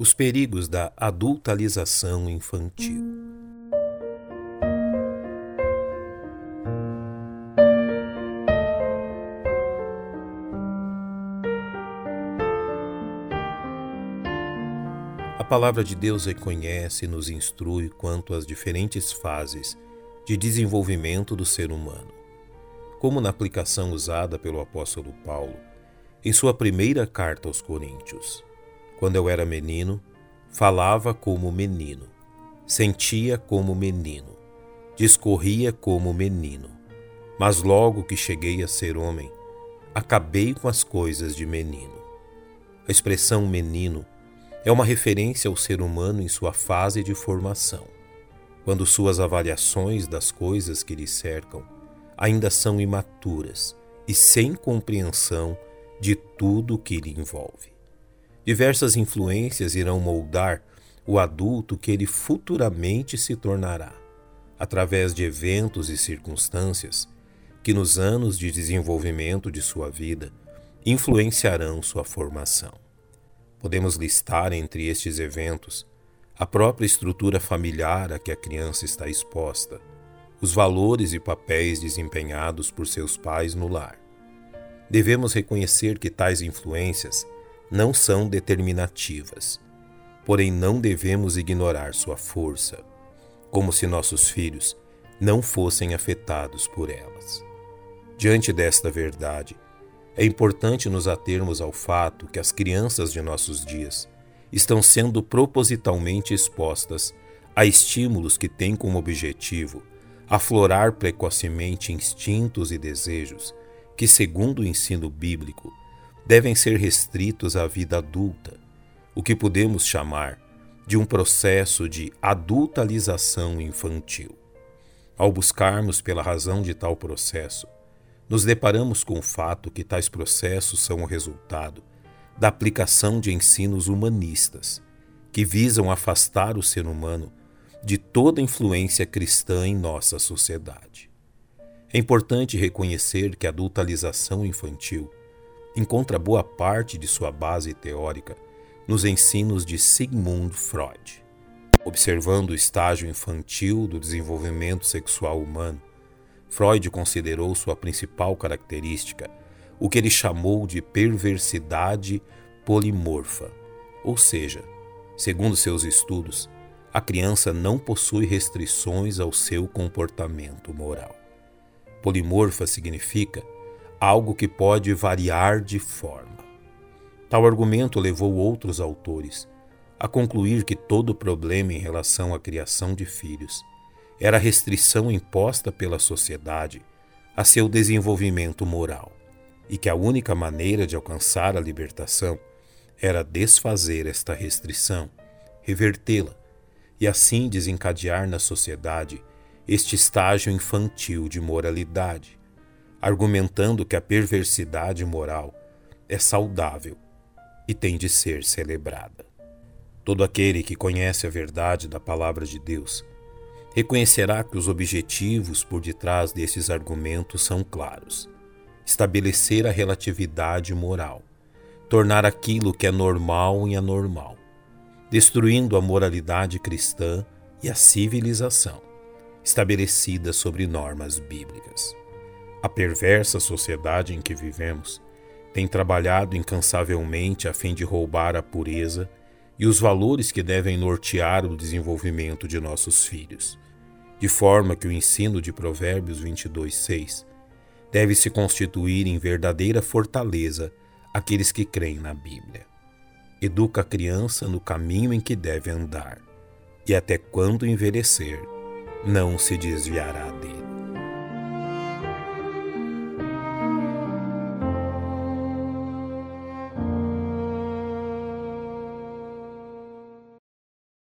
Os perigos da adultalização infantil. A palavra de Deus reconhece e nos instrui quanto às diferentes fases de desenvolvimento do ser humano, como na aplicação usada pelo apóstolo Paulo em sua primeira carta aos Coríntios. Quando eu era menino, falava como menino, sentia como menino, discorria como menino. Mas logo que cheguei a ser homem, acabei com as coisas de menino. A expressão menino é uma referência ao ser humano em sua fase de formação, quando suas avaliações das coisas que lhe cercam ainda são imaturas e sem compreensão de tudo o que lhe envolve. Diversas influências irão moldar o adulto que ele futuramente se tornará, através de eventos e circunstâncias que, nos anos de desenvolvimento de sua vida, influenciarão sua formação. Podemos listar entre estes eventos a própria estrutura familiar a que a criança está exposta, os valores e papéis desempenhados por seus pais no lar. Devemos reconhecer que tais influências não são determinativas, porém não devemos ignorar sua força, como se nossos filhos não fossem afetados por elas. Diante desta verdade, é importante nos atermos ao fato que as crianças de nossos dias estão sendo propositalmente expostas a estímulos que têm como objetivo aflorar precocemente instintos e desejos que, segundo o ensino bíblico, devem ser restritos à vida adulta, o que podemos chamar de um processo de adultalização infantil. Ao buscarmos pela razão de tal processo, nos deparamos com o fato que tais processos são o resultado da aplicação de ensinos humanistas, que visam afastar o ser humano de toda influência cristã em nossa sociedade. É importante reconhecer que a adultalização infantil encontra boa parte de sua base teórica nos ensinos de Sigmund Freud. Observando o estágio infantil do desenvolvimento sexual humano, Freud considerou sua principal característica o que ele chamou de perversidade polimorfa, ou seja, segundo seus estudos, a criança não possui restrições ao seu comportamento moral. Polimorfa significa algo que pode variar de forma. Tal argumento levou outros autores a concluir que todo problema em relação à criação de filhos era a restrição imposta pela sociedade a seu desenvolvimento moral e que a única maneira de alcançar a libertação era desfazer esta restrição, revertê-la e assim desencadear na sociedade este estágio infantil de moralidade, argumentando que a perversidade moral é saudável e tem de ser celebrada. Todo aquele que conhece a verdade da palavra de Deus reconhecerá que os objetivos por detrás desses argumentos são claros: estabelecer a relatividade moral, tornar aquilo que é normal em anormal, destruindo a moralidade cristã e a civilização estabelecida sobre normas bíblicas. A perversa sociedade em que vivemos tem trabalhado incansavelmente a fim de roubar a pureza e os valores que devem nortear o desenvolvimento de nossos filhos, de forma que o ensino de Provérbios 22:6 deve se constituir em verdadeira fortaleza aqueles que creem na Bíblia. Educa a criança no caminho em que deve andar, e até quando envelhecer, não se desviará dele.